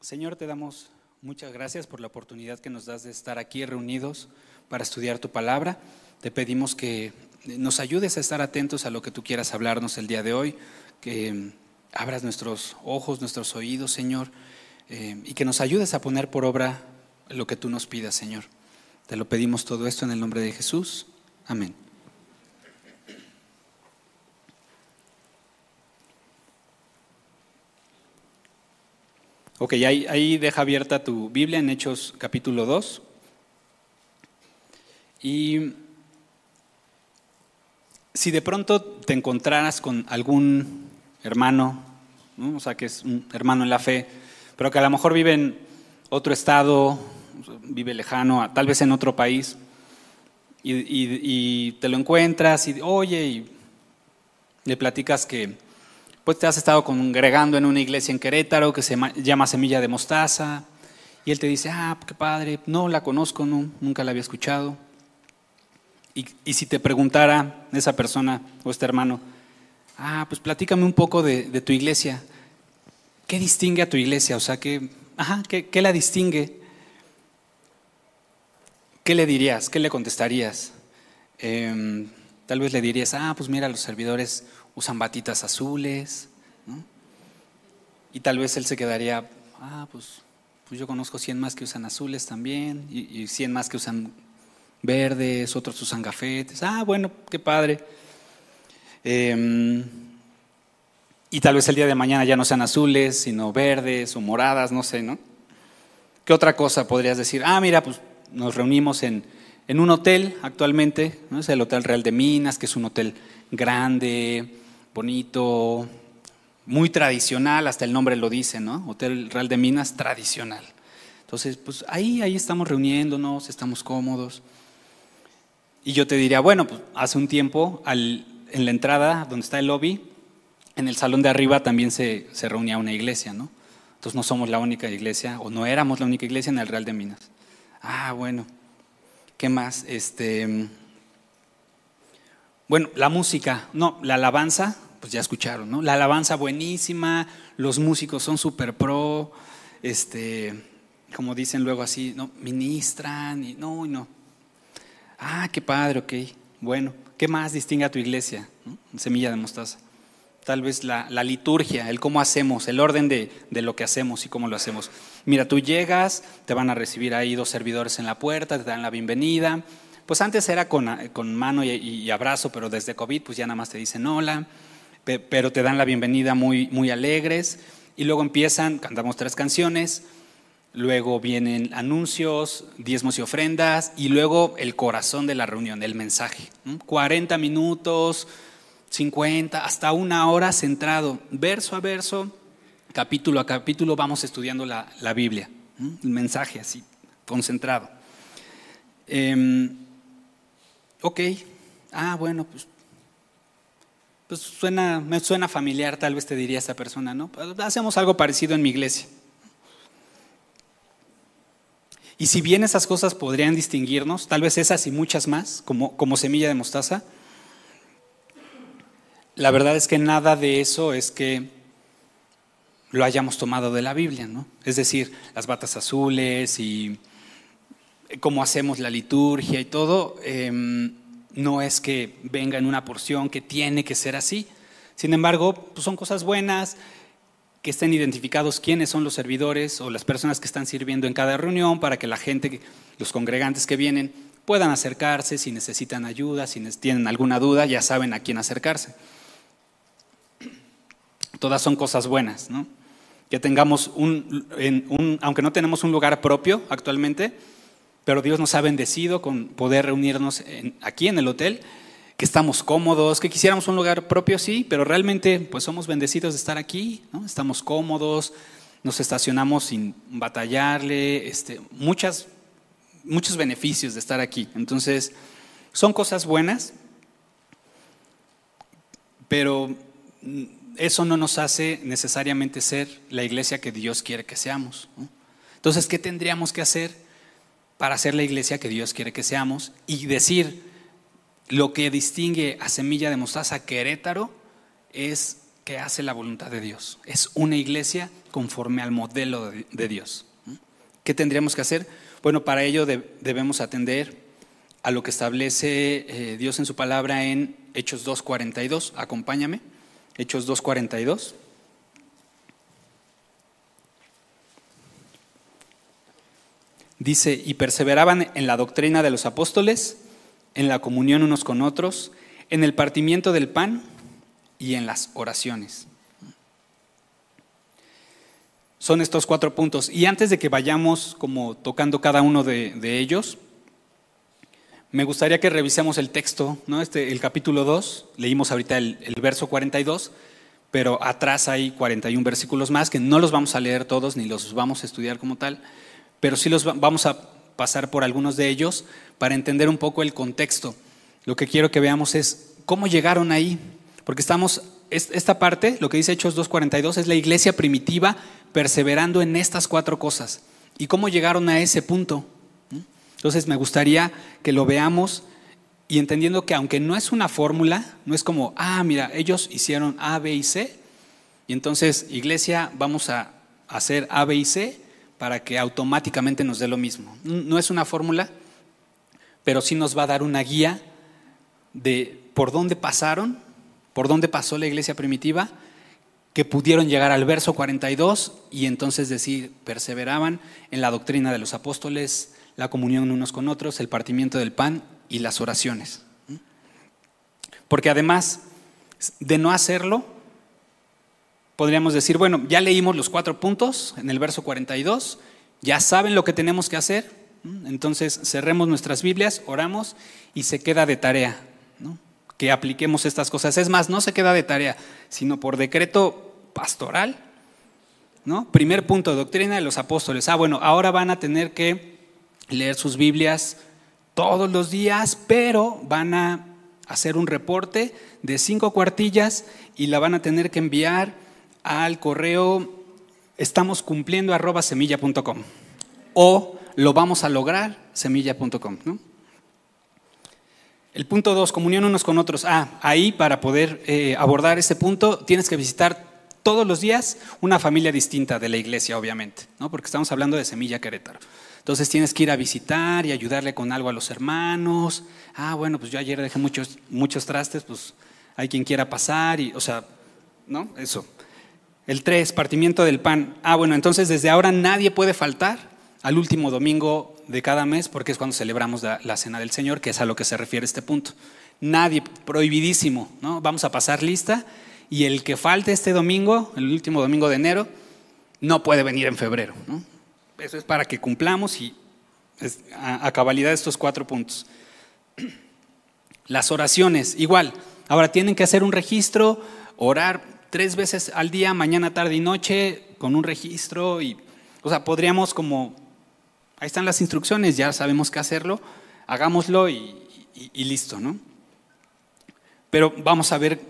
Señor, te damos muchas gracias por la oportunidad que nos das de estar aquí reunidos para estudiar tu palabra. Te pedimos que nos ayudes a estar atentos a lo que tú quieras hablarnos el día de hoy, que abras nuestros ojos, nuestros oídos, Señor, eh, y que nos ayudes a poner por obra lo que tú nos pidas, Señor. Te lo pedimos todo esto en el nombre de Jesús. Amén. Ok, ahí, deja abierta tu Biblia en Hechos capítulo 2. Y si de pronto te encontraras con algún hermano, o sea, que es un hermano en la fe, pero que a lo mejor vive en otro estado, vive lejano, tal vez en otro país, y, y te lo encuentras y, oye, y le platicas que pues te has estado congregando en una iglesia en Querétaro que se llama Semilla de Mostaza. Y él te dice, ah, qué padre, no la conozco, no, nunca la había escuchado. Y, si te preguntara esa persona o este hermano, ah, pues platícame un poco de, tu iglesia. ¿Qué distingue a tu iglesia? O sea, ¿qué, ajá, ¿qué, la distingue? ¿Qué le dirías? ¿Qué le contestarías? Em, tal vez le dirías, ah, pues mira, los servidores usan batitas azules, y tal vez él se quedaría, ah, pues, pues yo conozco 100 más que usan azules también, y, y 100 más que usan verdes, otros usan gafetes, ah, bueno, qué padre. Em, y tal vez el día de mañana ya no sean azules, sino verdes o moradas, no sé, ¿no? ¿Qué otra cosa podrías decir? Ah, mira, pues nos reunimos en, en un hotel actualmente, ¿no? es el Hotel Real de Minas, que es un hotel grande, bonito, muy tradicional, hasta el nombre lo dice, ¿no? Hotel Real de Minas tradicional. Entonces, pues ahí, ahí estamos reuniéndonos, estamos cómodos. Y yo te diría, bueno, pues hace un tiempo en la entrada donde está el lobby, en el salón de arriba también se, se reunía una iglesia, ¿no? Entonces no somos la única iglesia, o no éramos la única iglesia en el Real de Minas. Ah, bueno. ¿Qué más? Este, bueno, la música, no, la alabanza, pues ya escucharon, ¿no? La alabanza buenísima, los músicos son súper pro, este, como dicen luego así, ¿no? Ministran y no, y no. Ah, qué padre, ok. Bueno, ¿qué más distingue a tu iglesia? Semilla de mostaza. Tal vez la, liturgia, el cómo hacemos, el orden de, lo que hacemos y cómo lo hacemos. Mira, tú llegas, te van a recibir ahí dos servidores en la puerta, te dan la bienvenida. Pues antes era con, mano y, y abrazo, pero desde COVID pues ya nada más te dicen hola pero te dan la bienvenida muy, muy alegres y luego empiezan, cantamos tres canciones, luego vienen anuncios, diezmos y ofrendas y luego el corazón de la reunión, el mensaje. 40 minutos, 50, hasta una hora centrado, verso a verso, capítulo a capítulo, vamos estudiando la, Biblia, el mensaje así, concentrado. Em, ok, ah, bueno, pues pues suena, me suena familiar, tal vez te diría esa persona, ¿no? Hacemos algo parecido en mi iglesia. Y si bien esas cosas podrían distinguirnos, tal vez esas y muchas más, como, como semilla de mostaza, la verdad es que nada de eso es que lo hayamos tomado de la Biblia, ¿no? Es decir, las batas azules y cómo hacemos la liturgia y todo. Em, no es que venga en una porción que tiene que ser así. Sin embargo, pues son cosas buenas, que estén identificados quiénes son los servidores o las personas que están sirviendo en cada reunión para que la gente, los congregantes que vienen, puedan acercarse si necesitan ayuda, si tienen alguna duda, ya saben a quién acercarse. Todas son cosas buenas, ¿no? Que tengamos un, aunque no tenemos un lugar propio actualmente, pero Dios nos ha bendecido con poder reunirnos aquí en el hotel, que estamos cómodos, que quisiéramos un lugar propio, sí, pero realmente pues somos bendecidos de estar aquí, ¿no? estamos cómodos, nos estacionamos sin batallarle, este, muchas, muchos beneficios de estar aquí. Entonces, son cosas buenas, pero eso no nos hace necesariamente ser la iglesia que Dios quiere que seamos. Entonces, ¿qué tendríamos que hacer? Para ser la iglesia que Dios quiere que seamos y decir lo que distingue a Semilla de Mostaza Querétaro es que hace la voluntad de Dios. Es una iglesia conforme al modelo de, Dios. ¿Qué tendríamos que hacer? Bueno, para ello debemos atender a lo que establece eh, Dios en su palabra en Hechos 2.42. Acompáñame. Hechos 2.42. Dice, y perseveraban en la doctrina de los apóstoles, en la comunión unos con otros, en el partimiento del pan y en las oraciones. Son estos cuatro puntos. Y antes de que vayamos como tocando cada uno de, ellos, me gustaría que revisemos el texto, ¿no? este, el capítulo 2, leímos ahorita el, el verso 42, pero atrás hay 41 versículos más que no los vamos a leer todos ni los vamos a estudiar como tal pero sí los vamos a pasar por algunos de ellos para entender un poco el contexto. Lo que quiero que veamos es cómo llegaron ahí, porque estamos, esta parte, lo que dice Hechos 2.42, es la iglesia primitiva perseverando en estas cuatro cosas. ¿Y cómo llegaron a ese punto? Entonces me gustaría que lo veamos y entendiendo que aunque no es una fórmula, no es como, ah, mira, ellos hicieron A, B y C, y entonces, iglesia, vamos a hacer A, B y C, para que automáticamente nos dé lo mismo. No es una fórmula, pero sí nos va a dar una guía de por dónde pasaron, por dónde pasó la iglesia primitiva, que pudieron llegar al verso 42 y entonces decir, perseveraban en la doctrina de los apóstoles, la comunión unos con otros, el partimiento del pan y las oraciones. Porque además de no hacerlo, podríamos decir, bueno, ya leímos los cuatro puntos en el verso 42, ya saben lo que tenemos que hacer, entonces cerremos nuestras Biblias, oramos y se queda de tarea, que apliquemos estas cosas. Es más, no se queda de tarea, sino por decreto pastoral. Primer punto, doctrina de los apóstoles. Ah, bueno, ahora van a tener que leer sus Biblias todos los días, pero van a hacer un reporte de cinco cuartillas y la van a tener que enviar al correo estamos cumpliendo arroba semilla.com o lo vamos a lograr semilla.com. El punto dos, comunión unos con otros. Ah, ahí para poder eh, abordar ese punto tienes que visitar todos los días una familia distinta de la iglesia, obviamente, ¿no? porque estamos hablando de Semilla Querétaro. Entonces tienes que ir a visitar y ayudarle con algo a los hermanos. Ah, bueno, pues yo ayer dejé muchos, muchos trastes, pues hay quien quiera pasar y, o sea, ¿no? Eso. El 3, partimiento del pan. Ah, bueno, entonces desde ahora nadie puede faltar al último domingo de cada mes porque es cuando celebramos la, cena del Señor, que es a lo que se refiere este punto. Nadie, prohibidísimo, ¿no? Vamos a pasar lista y el que falte este domingo, el último domingo de enero, no puede venir en febrero, ¿no? Eso es para que cumplamos y a, a cabalidad estos cuatro puntos. Las oraciones, igual. Ahora tienen que hacer un registro, orar tres veces al día, mañana, tarde y noche, con un registro y, o sea, podríamos como, ahí están las instrucciones, ya sabemos qué hacerlo, hagámoslo y, listo, ¿no? Pero vamos a ver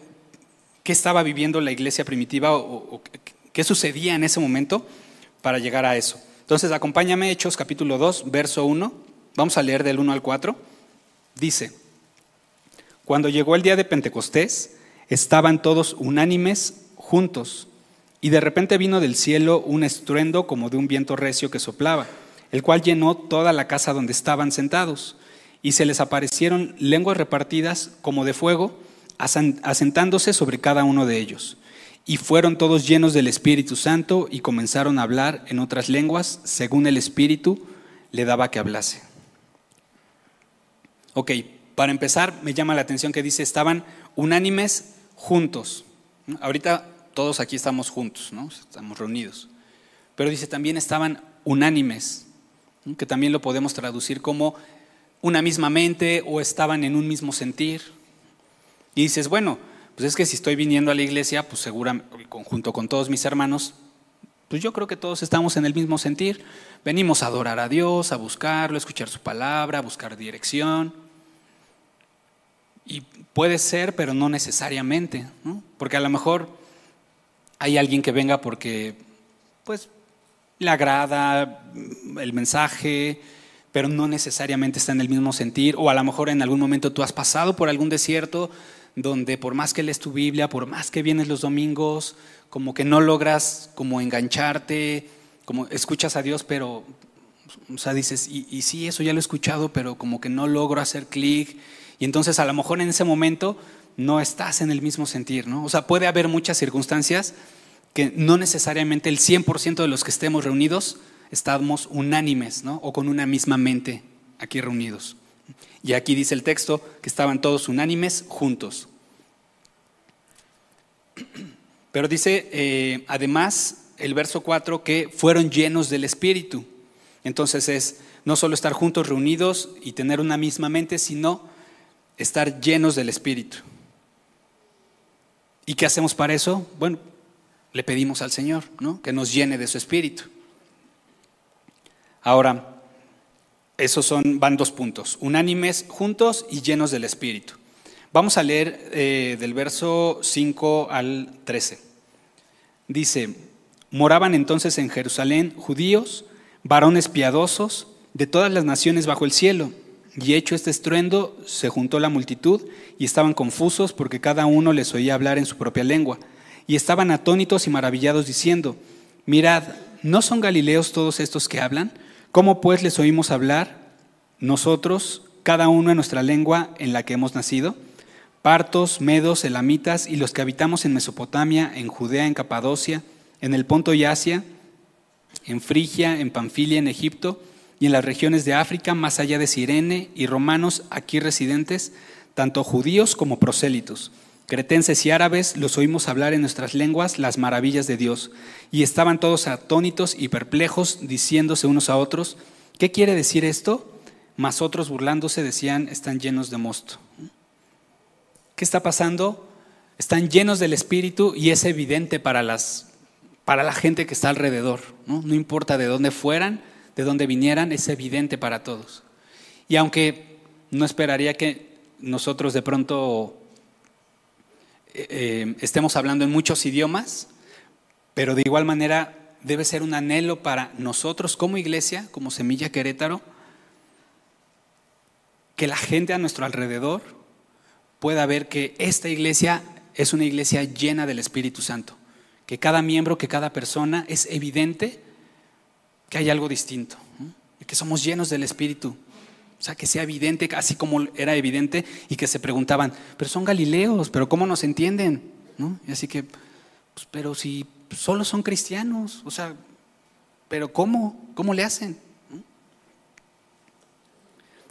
qué estaba viviendo la iglesia primitiva o, qué sucedía en ese momento para llegar a eso. Entonces, acompáñame, Hechos capítulo 2, verso 1, vamos a leer del 1 al 4, dice, cuando llegó el día de Pentecostés, Estaban todos unánimes juntos, y de repente vino del cielo un estruendo como de un viento recio que soplaba, el cual llenó toda la casa donde estaban sentados, y se les aparecieron lenguas repartidas como de fuego, asentándose sobre cada uno de ellos. Y fueron todos llenos del Espíritu Santo y comenzaron a hablar en otras lenguas, según el Espíritu le daba que hablase. Ok, para empezar, me llama la atención que dice, estaban unánimes juntos. Ahorita todos aquí estamos juntos, ¿no? estamos reunidos. Pero dice también estaban unánimes, que también lo podemos traducir como una misma mente o estaban en un mismo sentir. Y dices, bueno, pues es que si estoy viniendo a la iglesia, pues seguramente, junto con todos mis hermanos, pues yo creo que todos estamos en el mismo sentir. Venimos a adorar a Dios, a buscarlo, a escuchar su palabra, a buscar dirección. Y puede ser, pero no necesariamente, porque a lo mejor hay alguien que venga porque pues le agrada el mensaje, pero no necesariamente está en el mismo sentir, o a lo mejor en algún momento tú has pasado por algún desierto donde por más que lees tu Biblia, por más que vienes los domingos, como que no logras como engancharte, como escuchas a Dios, pero, o sea, dices, y, y sí, eso ya lo he escuchado, pero como que no logro hacer clic. Y entonces a lo mejor en ese momento no estás en el mismo sentir, ¿no? O sea, puede haber muchas circunstancias que no necesariamente el 100% de los que estemos reunidos estamos unánimes, ¿no? O con una misma mente aquí reunidos. Y aquí dice el texto que estaban todos unánimes juntos. Pero dice, eh, además, el verso 4 que fueron llenos del Espíritu. Entonces es no solo estar juntos reunidos y tener una misma mente, sino estar llenos del Espíritu. ¿Y qué hacemos para eso? Bueno, le pedimos al Señor, ¿no? Que nos llene de su Espíritu. Ahora, esos son, van dos puntos, unánimes juntos y llenos del Espíritu. Vamos a leer eh, del verso 5 al 13. Dice, Moraban entonces en Jerusalén judíos, varones piadosos, de todas las naciones bajo el cielo. Y hecho este estruendo, se juntó la multitud y estaban confusos porque cada uno les oía hablar en su propia lengua. Y estaban atónitos y maravillados diciendo, mirad, ¿no son galileos todos estos que hablan? ¿Cómo pues les oímos hablar nosotros, cada uno en nuestra lengua en la que hemos nacido? Partos, medos, elamitas y los que habitamos en Mesopotamia, en Judea, en Capadocia, en el Ponto y Asia, en Frigia, en Panfilia, en Egipto y en las regiones de África, más allá de Sirene y romanos aquí residentes, tanto judíos como prosélitos. Cretenses y árabes los oímos hablar en nuestras lenguas las maravillas de Dios, y estaban todos atónitos y perplejos, diciéndose unos a otros, ¿qué quiere decir esto? Mas otros burlándose decían, están llenos de mosto. ¿Qué está pasando? Están llenos del Espíritu y es evidente para las para la gente que está alrededor. ¿no? no importa de dónde fueran, de dónde vinieran, es evidente para todos. Y aunque no esperaría que nosotros de pronto eh, eh, estemos hablando en muchos idiomas, pero de igual manera debe ser un anhelo para nosotros como iglesia, como Semilla Querétaro, que la gente a nuestro alrededor pueda ver que esta iglesia es una iglesia llena del Espíritu Santo que cada miembro, que cada persona es evidente que hay algo distinto, que somos llenos del Espíritu. O sea, que sea evidente, así como era evidente, y que se preguntaban, pero son galileos, pero ¿cómo nos entienden? ¿No? Y así que, pues, pero si solo son cristianos, o sea, pero ¿cómo? ¿Cómo le hacen?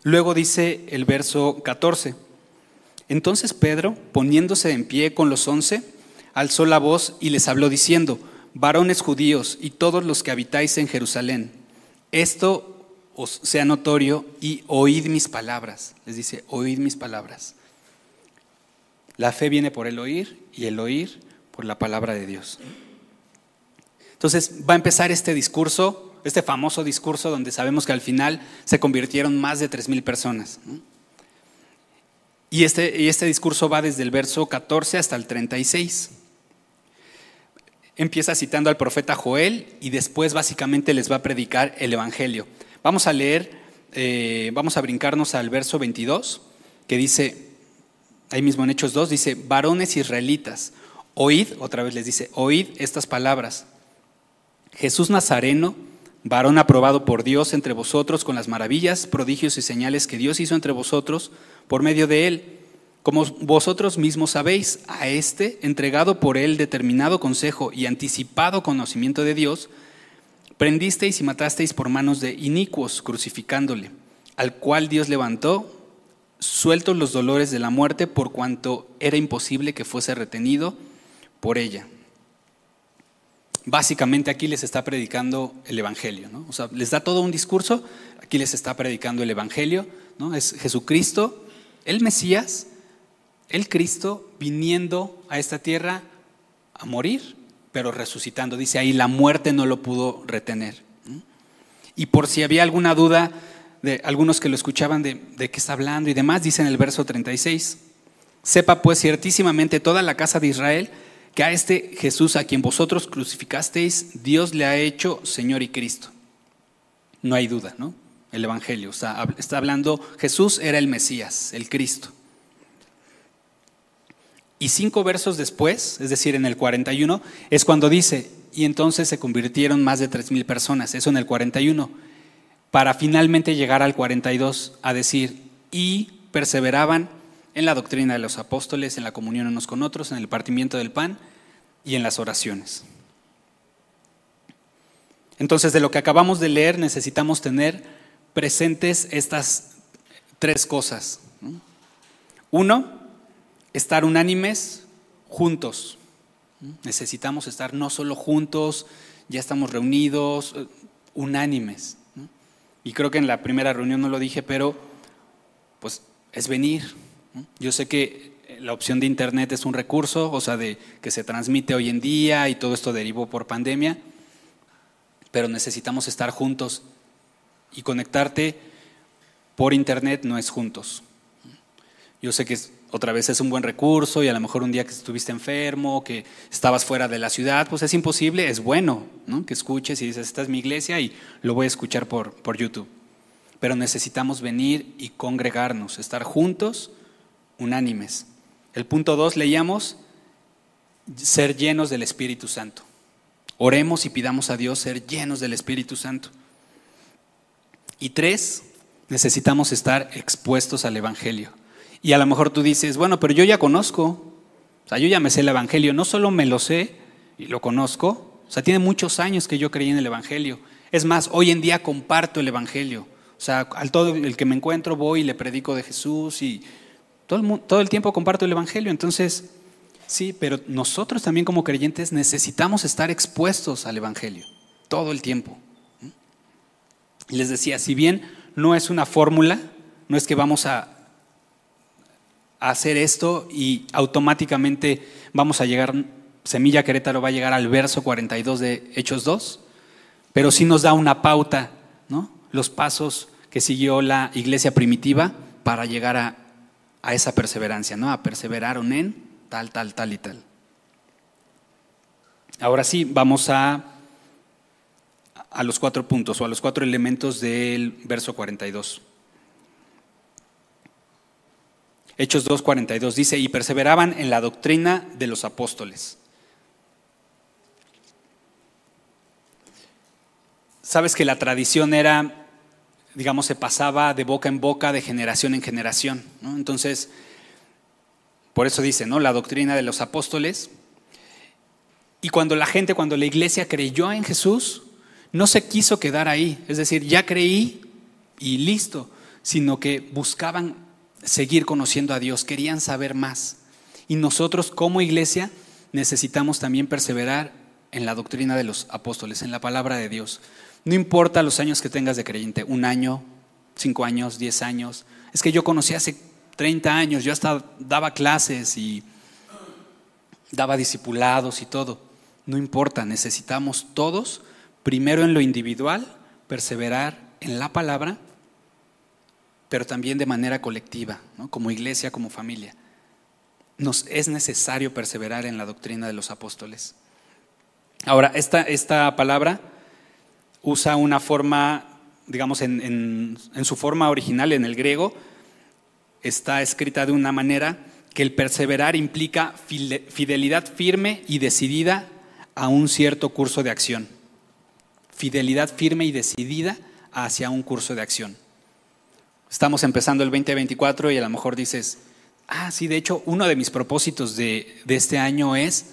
Luego dice el verso 14, entonces Pedro, poniéndose en pie con los once, alzó la voz y les habló diciendo, varones judíos y todos los que habitáis en Jerusalén, esto os sea notorio y oíd mis palabras. Les dice, oíd mis palabras. La fe viene por el oír y el oír por la palabra de Dios. Entonces va a empezar este discurso, este famoso discurso donde sabemos que al final se convirtieron más de tres mil personas. Y este, y este discurso va desde el verso 14 hasta el 36 empieza citando al profeta Joel y después básicamente les va a predicar el Evangelio. Vamos a leer, eh, vamos a brincarnos al verso 22, que dice, ahí mismo en Hechos 2, dice, varones israelitas, oíd, otra vez les dice, oíd estas palabras. Jesús Nazareno, varón aprobado por Dios entre vosotros con las maravillas, prodigios y señales que Dios hizo entre vosotros por medio de él como vosotros mismos sabéis, a este, entregado por él determinado consejo y anticipado conocimiento de Dios, prendisteis y matasteis por manos de inicuos, crucificándole, al cual Dios levantó, sueltos los dolores de la muerte, por cuanto era imposible que fuese retenido por ella. Básicamente aquí les está predicando el Evangelio, ¿no? O sea, les da todo un discurso, aquí les está predicando el Evangelio, ¿no? Es Jesucristo, el Mesías, el Cristo viniendo a esta tierra a morir, pero resucitando. Dice ahí, la muerte no lo pudo retener. Y por si había alguna duda de algunos que lo escuchaban de, de qué está hablando y demás, dice en el verso 36, sepa pues ciertísimamente toda la casa de Israel que a este Jesús a quien vosotros crucificasteis, Dios le ha hecho Señor y Cristo. No hay duda, ¿no? El Evangelio está, está hablando, Jesús era el Mesías, el Cristo. Y cinco versos después, es decir, en el 41, es cuando dice, y entonces se convirtieron más de tres mil personas, eso en el 41, para finalmente llegar al 42 a decir, y perseveraban en la doctrina de los apóstoles, en la comunión unos con otros, en el partimiento del pan y en las oraciones. Entonces, de lo que acabamos de leer, necesitamos tener presentes estas tres cosas. Uno, estar unánimes juntos. Necesitamos estar no solo juntos, ya estamos reunidos, eh, unánimes. Y creo que en la primera reunión no lo dije, pero pues es venir. Yo sé que la opción de internet es un recurso, o sea, de que se transmite hoy en día y todo esto derivó por pandemia, pero necesitamos estar juntos y conectarte por internet no es juntos. Yo sé que otra vez es un buen recurso y a lo mejor un día que estuviste enfermo, que estabas fuera de la ciudad, pues es imposible, es bueno ¿no? que escuches y dices, esta es mi iglesia y lo voy a escuchar por, por YouTube. Pero necesitamos venir y congregarnos, estar juntos, unánimes. El punto dos leíamos, ser llenos del Espíritu Santo. Oremos y pidamos a Dios ser llenos del Espíritu Santo. Y tres, necesitamos estar expuestos al Evangelio. Y a lo mejor tú dices, bueno, pero yo ya conozco, o sea, yo ya me sé el Evangelio, no solo me lo sé y lo conozco, o sea, tiene muchos años que yo creí en el Evangelio. Es más, hoy en día comparto el Evangelio. O sea, al todo el que me encuentro voy y le predico de Jesús y todo el, todo el tiempo comparto el Evangelio. Entonces, sí, pero nosotros también como creyentes necesitamos estar expuestos al Evangelio todo el tiempo. Les decía, si bien no es una fórmula, no es que vamos a hacer esto y automáticamente vamos a llegar, Semilla Querétaro va a llegar al verso 42 de Hechos 2, pero sí nos da una pauta, ¿no? Los pasos que siguió la iglesia primitiva para llegar a, a esa perseverancia, ¿no? A perseveraron en tal, tal, tal y tal. Ahora sí, vamos a, a los cuatro puntos o a los cuatro elementos del verso 42. Hechos 2.42 dice, y perseveraban en la doctrina de los apóstoles. Sabes que la tradición era, digamos, se pasaba de boca en boca, de generación en generación. Entonces, por eso dice, ¿no? La doctrina de los apóstoles. Y cuando la gente, cuando la iglesia creyó en Jesús, no se quiso quedar ahí. Es decir, ya creí y listo, sino que buscaban seguir conociendo a Dios, querían saber más. Y nosotros como iglesia necesitamos también perseverar en la doctrina de los apóstoles, en la palabra de Dios. No importa los años que tengas de creyente, un año, cinco años, diez años. Es que yo conocí hace 30 años, yo hasta daba clases y daba discipulados y todo. No importa, necesitamos todos, primero en lo individual, perseverar en la palabra pero también de manera colectiva, como iglesia, como familia. Nos es necesario perseverar en la doctrina de los apóstoles. Ahora, esta, esta palabra usa una forma, digamos, en, en su forma original, en el griego, está escrita de una manera que el perseverar implica fidelidad firme y decidida a un cierto curso de acción. Fidelidad firme y decidida hacia un curso de acción. Estamos empezando el 2024 y a lo mejor dices, ah, sí, de hecho, uno de mis propósitos de, este año es,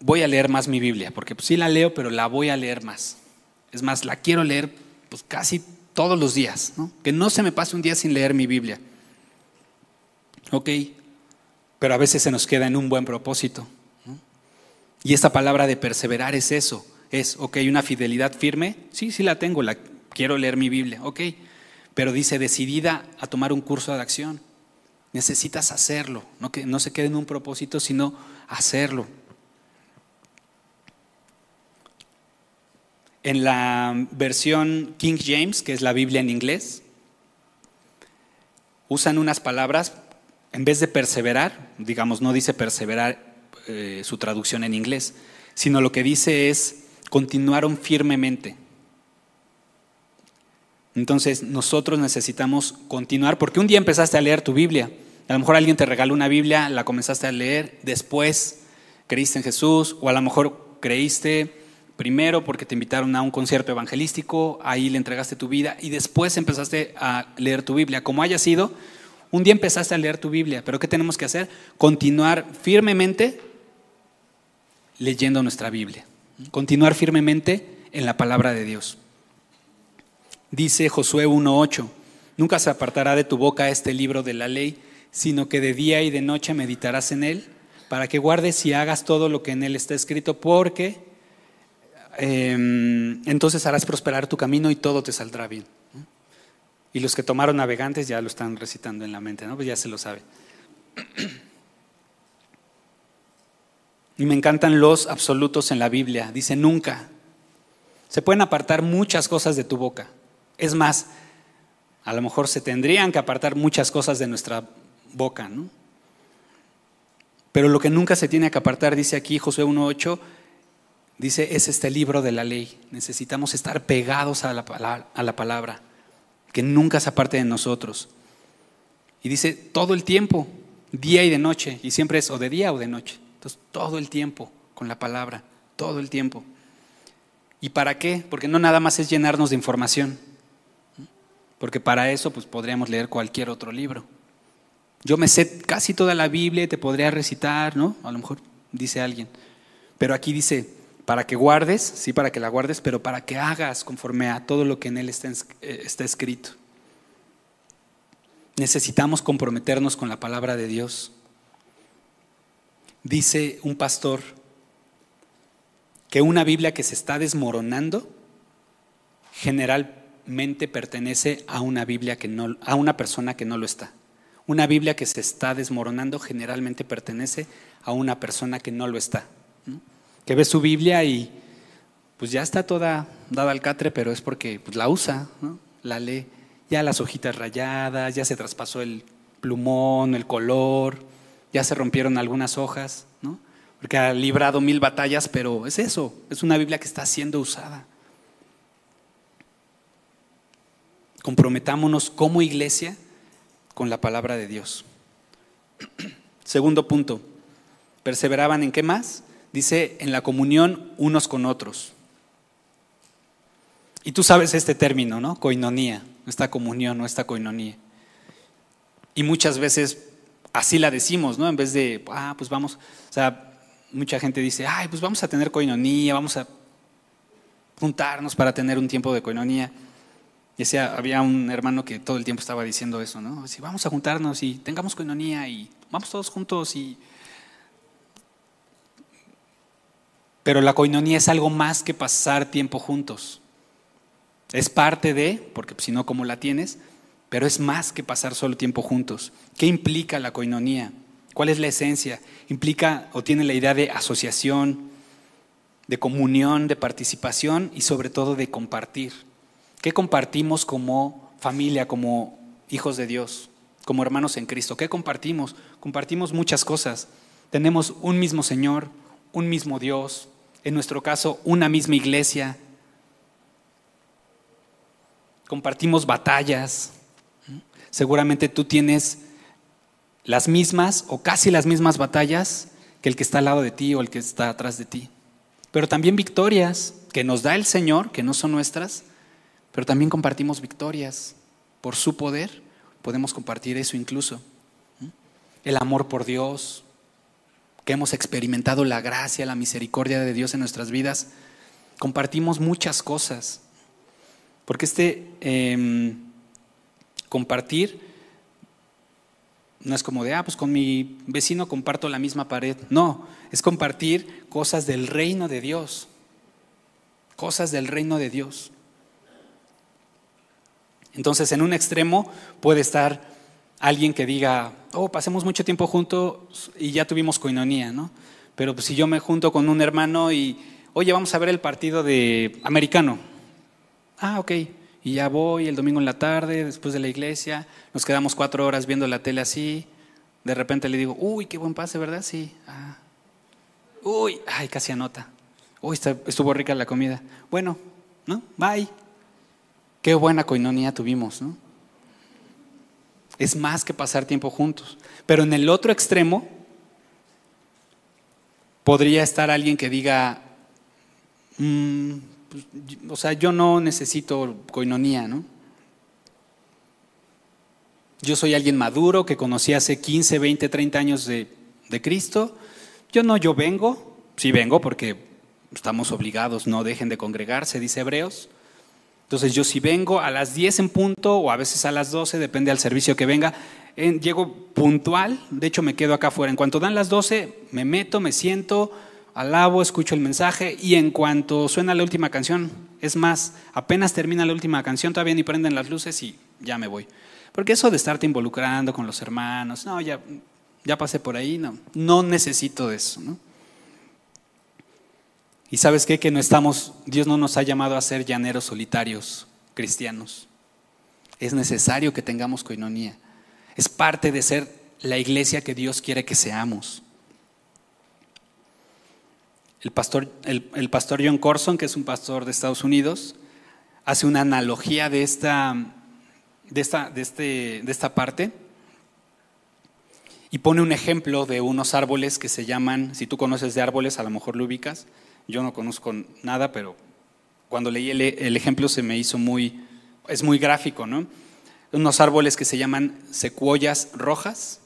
voy a leer más mi Biblia, porque pues, sí la leo, pero la voy a leer más. Es más, la quiero leer pues, casi todos los días, que no se me pase un día sin leer mi Biblia. Ok, pero a veces se nos queda en un buen propósito. Y esta palabra de perseverar es eso, es, ok, una fidelidad firme, sí, sí la tengo, la, quiero leer mi Biblia, ok, pero dice decidida a tomar un curso de acción. Necesitas hacerlo, no que no se quede en un propósito, sino hacerlo. En la versión King James, que es la Biblia en inglés, usan unas palabras, en vez de perseverar, digamos, no dice perseverar eh, su traducción en inglés, sino lo que dice es continuaron firmemente. Entonces nosotros necesitamos continuar, porque un día empezaste a leer tu Biblia A lo mejor alguien te regaló una Biblia, la comenzaste a leer, después creíste en Jesús, o a lo mejor creíste primero porque te invitaron a un concierto evangelístico, ahí le entregaste tu vida y después empezaste a leer tu Biblia. Como haya sido, un día empezaste a leer tu Biblia, pero ¿qué tenemos que hacer? Continuar firmemente leyendo nuestra Biblia. Continuar firmemente en la palabra de Dios. Dice Josué 1.8, nunca se apartará de tu boca este libro de la ley, sino que de día y de noche meditarás en él, para que guardes y hagas todo lo que en él está escrito, porque em, entonces harás prosperar tu camino y todo te saldrá bien. Y los que tomaron navegantes ya lo están recitando en la mente, ¿no? Pues ya se lo saben. Y me encantan los absolutos en la Biblia. Dice nunca. Se pueden apartar muchas cosas de tu boca. Es más, a lo mejor se tendrían que apartar muchas cosas de nuestra boca, ¿no? Pero lo que nunca se tiene que apartar, dice aquí Josué 1.8, dice, es este libro de la ley. Necesitamos estar pegados a la, a la palabra, que nunca se aparte de nosotros. Y dice, todo el tiempo, día y de noche, y siempre es o de día o de noche. Entonces, todo el tiempo con la palabra, todo el tiempo. ¿Y para qué? Porque no nada más es llenarnos de información. Porque para eso pues podríamos leer cualquier otro libro. Yo me sé casi toda la Biblia te podría recitar, ¿no? A lo mejor dice alguien. Pero aquí dice, para que guardes, sí, para que la guardes, pero para que hagas conforme a todo lo que en él está, eh, está escrito. Necesitamos comprometernos con la palabra de Dios. Dice un pastor que una Biblia que se está desmoronando generalmente pertenece a una Biblia que no a una persona que no lo está. Una Biblia que se está desmoronando generalmente pertenece a una persona que no lo está. Que ve su Biblia y pues ya está toda dada al catre, pero es porque pues, la usa, la lee. Ya las hojitas rayadas, ya se traspasó el plumón, el color, ya se rompieron algunas hojas, ¿no? porque ha librado mil batallas, pero es eso, es una Biblia que está siendo usada. Comprometámonos como iglesia con la palabra de Dios. Segundo punto, perseveraban en qué más? Dice, en la comunión unos con otros. Y tú sabes este término, ¿no? Coinonía, esta comunión o esta coinonía. Y muchas veces así la decimos, ¿no? En vez de, ah, pues vamos, o sea, mucha gente dice, ay, pues vamos a tener coinonía, vamos a juntarnos para tener un tiempo de coinonía. Y decía, había un hermano que todo el tiempo estaba diciendo eso, ¿no? Así, vamos a juntarnos y tengamos coinonía y vamos todos juntos y... Pero la coinonía es algo más que pasar tiempo juntos. Es parte de, porque si no, ¿cómo la tienes? Pero es más que pasar solo tiempo juntos. ¿Qué implica la coinonía? ¿Cuál es la esencia? Implica o tiene la idea de asociación, de comunión, de participación y sobre todo de compartir. ¿Qué compartimos como familia, como hijos de Dios, como hermanos en Cristo? ¿Qué compartimos? Compartimos muchas cosas. Tenemos un mismo Señor, un mismo Dios, en nuestro caso una misma iglesia. Compartimos batallas. Seguramente tú tienes las mismas o casi las mismas batallas que el que está al lado de ti o el que está atrás de ti. Pero también victorias que nos da el Señor, que no son nuestras, pero también compartimos victorias. Por su poder podemos compartir eso incluso. El amor por Dios, que hemos experimentado la gracia, la misericordia de Dios en nuestras vidas. Compartimos muchas cosas. Porque este em, compartir no es como de, ah, pues con mi vecino comparto la misma pared. No, es compartir cosas del reino de Dios. Cosas del reino de Dios. Entonces, en un extremo puede estar alguien que diga, oh, pasemos mucho tiempo juntos y ya tuvimos coinonía, ¿no? Pero pues, si yo me junto con un hermano y, oye, vamos a ver el partido de americano. Ah, ok. Y ya voy el domingo en la tarde, después de la iglesia, nos quedamos cuatro horas viendo la tele así. De repente le digo, uy, qué buen pase, ¿verdad? Sí. Ah. Uy, ay, casi anota. Uy, estuvo rica la comida. Bueno, ¿no? Bye. Qué buena coinonía tuvimos, ¿no? Es más que pasar tiempo juntos. Pero en el otro extremo podría estar alguien que diga, mm, pues, o sea, yo no necesito coinonía, ¿no? Yo soy alguien maduro que conocí hace 15, 20, 30 años de, de Cristo. Yo no, yo vengo, sí vengo porque estamos obligados, no dejen de congregarse, dice Hebreos. Entonces yo si vengo a las 10 en punto o a veces a las 12, depende del servicio que venga, llego puntual, de hecho me quedo acá afuera. En cuanto dan las 12, me meto, me siento, alabo, escucho el mensaje y en cuanto suena la última canción, es más, apenas termina la última canción, todavía ni prenden las luces y ya me voy. Porque eso de estarte involucrando con los hermanos, no, ya, ya pasé por ahí, no, no necesito de eso. ¿no? Y sabes qué? Que no estamos, Dios no nos ha llamado a ser llaneros solitarios cristianos. Es necesario que tengamos coinonía. Es parte de ser la iglesia que Dios quiere que seamos. El pastor, el, pastor John Corson, que es un pastor de Estados Unidos, hace una analogía de esta, de esta, de este, de esta parte y pone un ejemplo de unos árboles que se llaman, si tú conoces de árboles, a lo mejor lo ubicas, yo no conozco nada, pero cuando leí el, ejemplo se me hizo muy, es muy gráfico, ¿no? Unos árboles que se llaman secuoyas rojas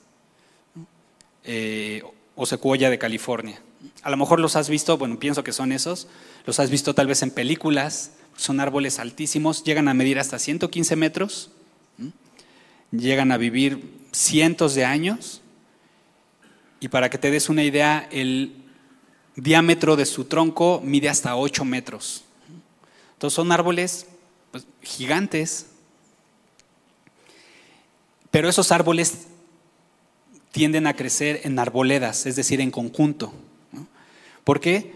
eh, o secuoya de California. A lo mejor los has visto, bueno, pienso que son esos, los has visto tal vez en películas, son árboles altísimos, llegan a medir hasta 115 metros, llegan a vivir cientos de años, y para que te des una idea, el diámetro de su tronco mide hasta 8 metros. Entonces son árboles pues, gigantes. Pero esos árboles tienden a crecer en arboledas, es decir, en conjunto. ¿Por qué?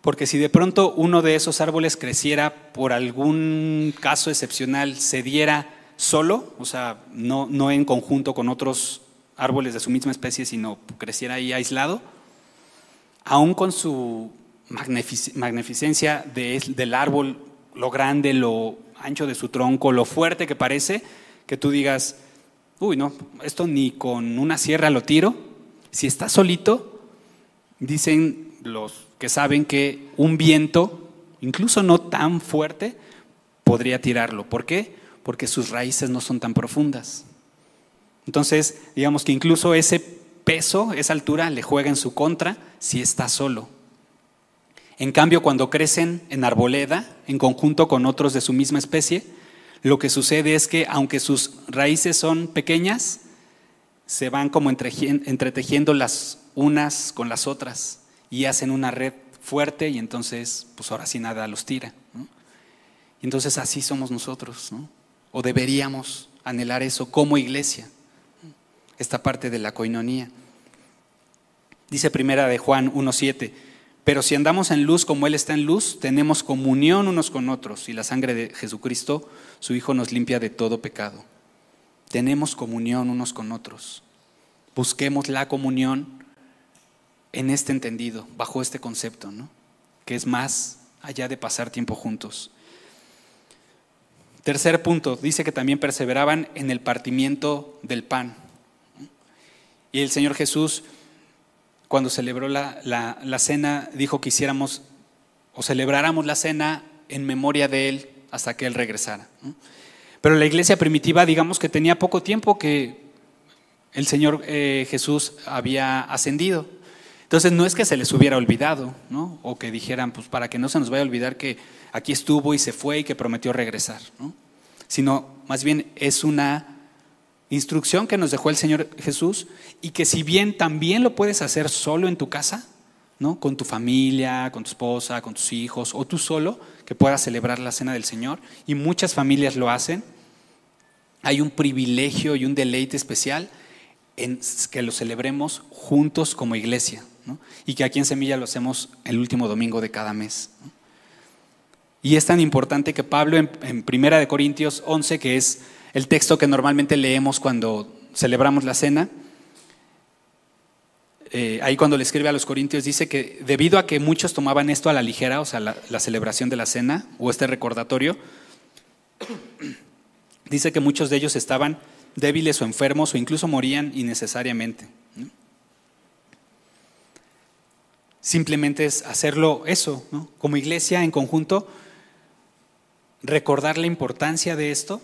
Porque si de pronto uno de esos árboles creciera por algún caso excepcional, se diera solo, o sea, no, no en conjunto con otros árboles de su misma especie, sino creciera ahí aislado, aún con su magnificencia del árbol, lo grande, lo ancho de su tronco, lo fuerte que parece, que tú digas, uy, no, esto ni con una sierra lo tiro. Si está solito, dicen los que saben que un viento, incluso no tan fuerte, podría tirarlo. ¿Por qué? Porque sus raíces no son tan profundas. Entonces, digamos que incluso ese peso, esa altura, le juega en su contra si está solo. En cambio, cuando crecen en arboleda, en conjunto con otros de su misma especie, lo que sucede es que aunque sus raíces son pequeñas, se van como entretejiendo las unas con las otras y hacen una red fuerte y entonces, pues ahora sí nada los tira. Y entonces así somos nosotros, o deberíamos anhelar eso como iglesia esta parte de la coinonía. Dice primera de Juan 1.7, pero si andamos en luz como Él está en luz, tenemos comunión unos con otros y la sangre de Jesucristo, su Hijo, nos limpia de todo pecado. Tenemos comunión unos con otros. Busquemos la comunión en este entendido, bajo este concepto, ¿no? que es más allá de pasar tiempo juntos. Tercer punto, dice que también perseveraban en el partimiento del pan. Y el Señor Jesús, cuando celebró la, cena, dijo que hiciéramos o celebráramos la cena en memoria de Él hasta que Él regresara. Pero la iglesia primitiva, digamos que tenía poco tiempo que el Señor eh, Jesús había ascendido. Entonces no es que se les hubiera olvidado, ¿no? O que dijeran, pues para que no se nos vaya a olvidar que aquí estuvo y se fue y que prometió regresar, ¿no? Sino más bien es una instrucción que nos dejó el Señor Jesús y que si bien también lo puedes hacer solo en tu casa, ¿no? Con tu familia, con tu esposa, con tus hijos o tú solo, que puedas celebrar la cena del Señor y muchas familias lo hacen. Hay un privilegio y un deleite especial en que lo celebremos juntos como iglesia y que aquí en Semilla lo hacemos el último domingo de cada mes. Y es tan importante que Pablo en, en Primera de Corintios 11, que es el texto que normalmente leemos cuando celebramos la cena. Eh, ahí cuando le escribe a los corintios dice que debido a que muchos tomaban esto a la ligera, o sea, la, la celebración de la cena o este recordatorio, dice que muchos de ellos estaban débiles o enfermos o incluso morían innecesariamente. Simplemente es hacerlo eso, como iglesia en conjunto, recordar la importancia de esto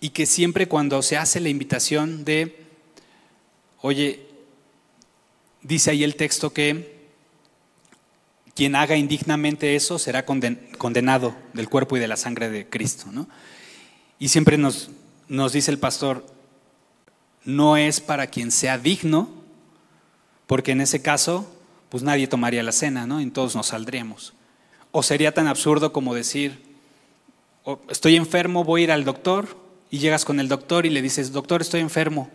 y que siempre cuando se hace la invitación de, oye, dice ahí el texto que quien haga indignamente eso será condenado del cuerpo y de la sangre de Cristo. Y siempre nos, nos dice el pastor, no es para quien sea digno, porque en ese caso, pues nadie tomaría la cena, ¿no? Y todos nos saldríamos. O sería tan absurdo como decir, oh, estoy enfermo, voy a ir al doctor, y llegas con el doctor y le dices, doctor, estoy enfermo.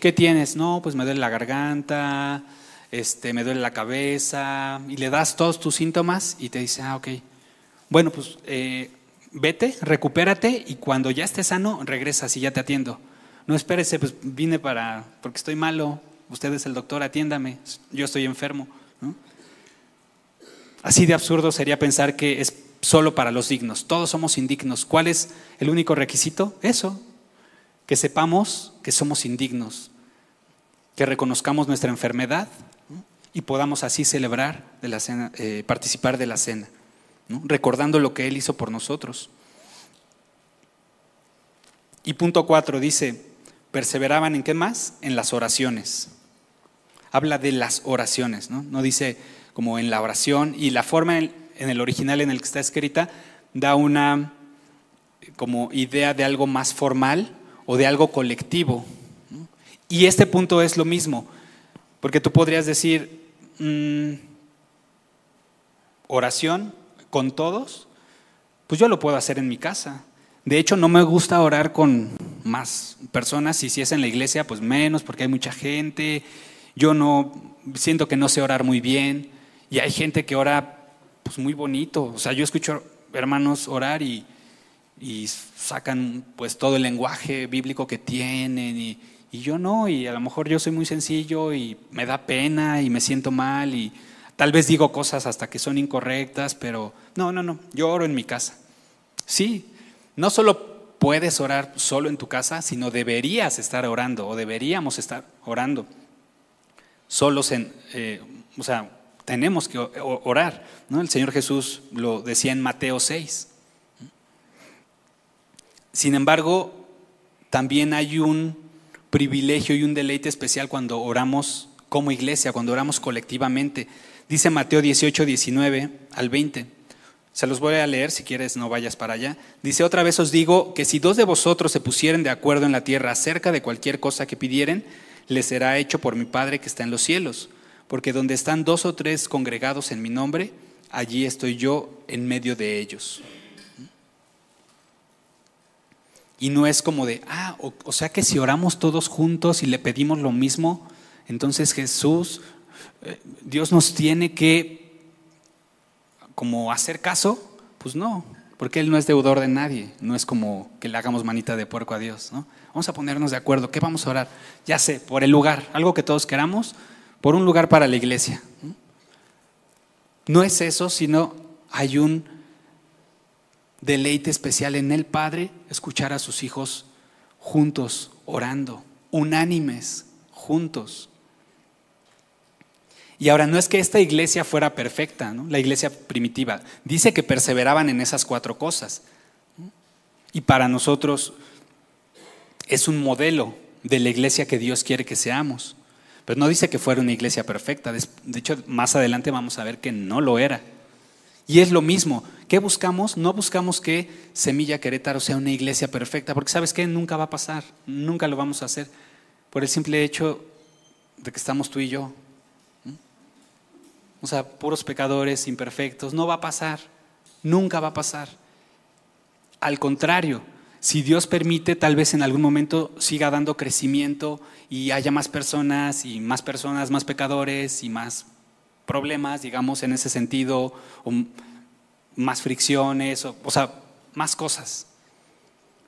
¿Qué tienes? No, pues me duele la garganta, este, me duele la cabeza, y le das todos tus síntomas y te dice, ah, ok. Bueno, pues eh, vete, recupérate y cuando ya estés sano, regresas y ya te atiendo. No espérese, pues vine para, porque estoy malo, usted es el doctor, atiéndame, yo estoy enfermo. Así de absurdo sería pensar que es solo para los dignos, todos somos indignos. ¿Cuál es el único requisito? Eso, que sepamos que somos indignos, que reconozcamos nuestra enfermedad y podamos así celebrar de la cena, eh, participar de la cena, recordando lo que Él hizo por nosotros. Y punto cuatro dice, perseveraban en qué más? En las oraciones. Habla de las oraciones, ¿no? No dice como en la oración y la forma en, el original en el que está escrita da una como idea de algo más formal o de algo colectivo. Y este punto es lo mismo, porque tú podrías decir, mm, oración con todos, pues yo lo puedo hacer en mi casa. De hecho, no me gusta orar con más personas y si es en la iglesia, pues menos, porque hay mucha gente. Yo no siento que no sé orar muy bien y hay gente que ora pues muy bonito. O sea, yo escucho hermanos orar y, y sacan pues todo el lenguaje bíblico que tienen y, y yo no, y a lo mejor yo soy muy sencillo y me da pena y me siento mal y tal vez digo cosas hasta que son incorrectas, pero no, no, no, yo oro en mi casa. Sí, no solo puedes orar solo en tu casa, sino deberías estar orando o deberíamos estar orando solos en, eh, o sea, tenemos que orar. ¿no? El Señor Jesús lo decía en Mateo 6. Sin embargo, también hay un privilegio y un deleite especial cuando oramos como iglesia, cuando oramos colectivamente. Dice Mateo 18, 19 al 20. Se los voy a leer, si quieres no vayas para allá. Dice, otra vez os digo que si dos de vosotros se pusieren de acuerdo en la tierra acerca de cualquier cosa que pidieren, les será hecho por mi Padre que está en los cielos. Porque donde están dos o tres congregados en mi nombre, allí estoy yo en medio de ellos. Y no es como de, ah, o, sea que si oramos todos juntos y le pedimos lo mismo, entonces Jesús, eh, Dios nos tiene que como hacer caso. Pues no, porque Él no es deudor de nadie, no es como que le hagamos manita de puerco a Dios. ¿no? Vamos a ponernos de acuerdo, ¿qué vamos a orar? Ya sé, por el lugar, algo que todos queramos, por un lugar para la iglesia. No es eso, sino hay un deleite especial en el Padre escuchar a sus hijos juntos, orando, unánimes, juntos. Y ahora no es que esta iglesia fuera perfecta, la iglesia primitiva. Dice que perseveraban en esas cuatro cosas. Y para nosotros es un modelo de la iglesia que Dios quiere que seamos. Pero no dice que fuera una iglesia perfecta. De hecho, más adelante vamos a ver que no lo era. Y es lo mismo. ¿Qué buscamos? No buscamos que Semilla Querétaro sea una iglesia perfecta, porque sabes qué, nunca va a pasar, nunca lo vamos a hacer, por el simple hecho de que estamos tú y yo. O sea, puros pecadores, imperfectos, no va a pasar, nunca va a pasar. Al contrario, si Dios permite, tal vez en algún momento siga dando crecimiento y haya más personas y más personas, más pecadores y más problemas, digamos, en ese sentido, o más fricciones, o, o sea, más cosas.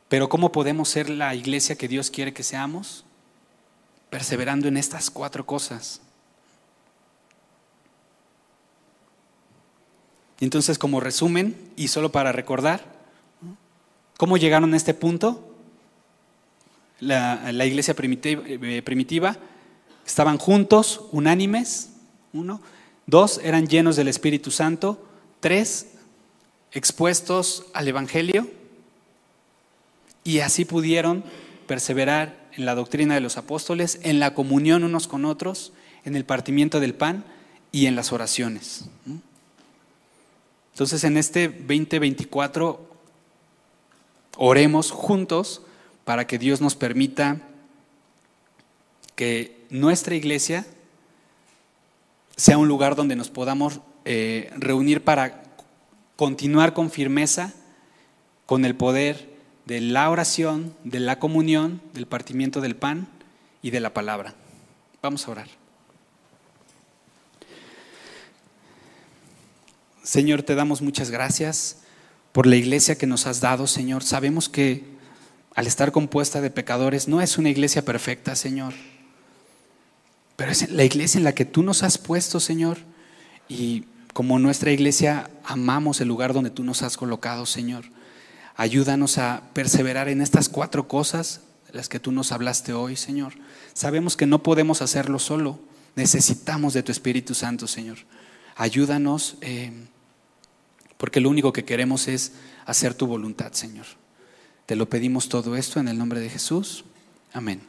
Pero ¿cómo podemos ser la iglesia que Dios quiere que seamos? Perseverando en estas cuatro cosas. Entonces, como resumen, y solo para recordar, ¿cómo llegaron a este punto? la, iglesia primitiva, eh, primitiva, estaban juntos, unánimes, uno. Dos, eran llenos del Espíritu Santo. Tres, expuestos al Evangelio. Y así pudieron perseverar en la doctrina de los apóstoles, en la comunión unos con otros, en el partimiento del pan y en las oraciones. Entonces en este 2024 oremos juntos para que Dios nos permita que nuestra iglesia sea un lugar donde nos podamos eh, reunir para continuar con firmeza con el poder de la oración, de la comunión, del partimiento del pan y de la palabra. Vamos a orar. Señor, te damos muchas gracias por la iglesia que nos has dado, Señor. Sabemos que al estar compuesta de pecadores no es una iglesia perfecta, Señor, pero es la iglesia en la que tú nos has puesto, Señor. Y como nuestra iglesia amamos el lugar donde tú nos has colocado, Señor. Ayúdanos a perseverar en estas cuatro cosas, las que tú nos hablaste hoy, Señor. Sabemos que no podemos hacerlo solo. Necesitamos de tu Espíritu Santo, Señor. Ayúdanos. Eh, porque lo único que queremos es hacer tu voluntad, Señor. Te lo pedimos todo esto en el nombre de Jesús. Amén.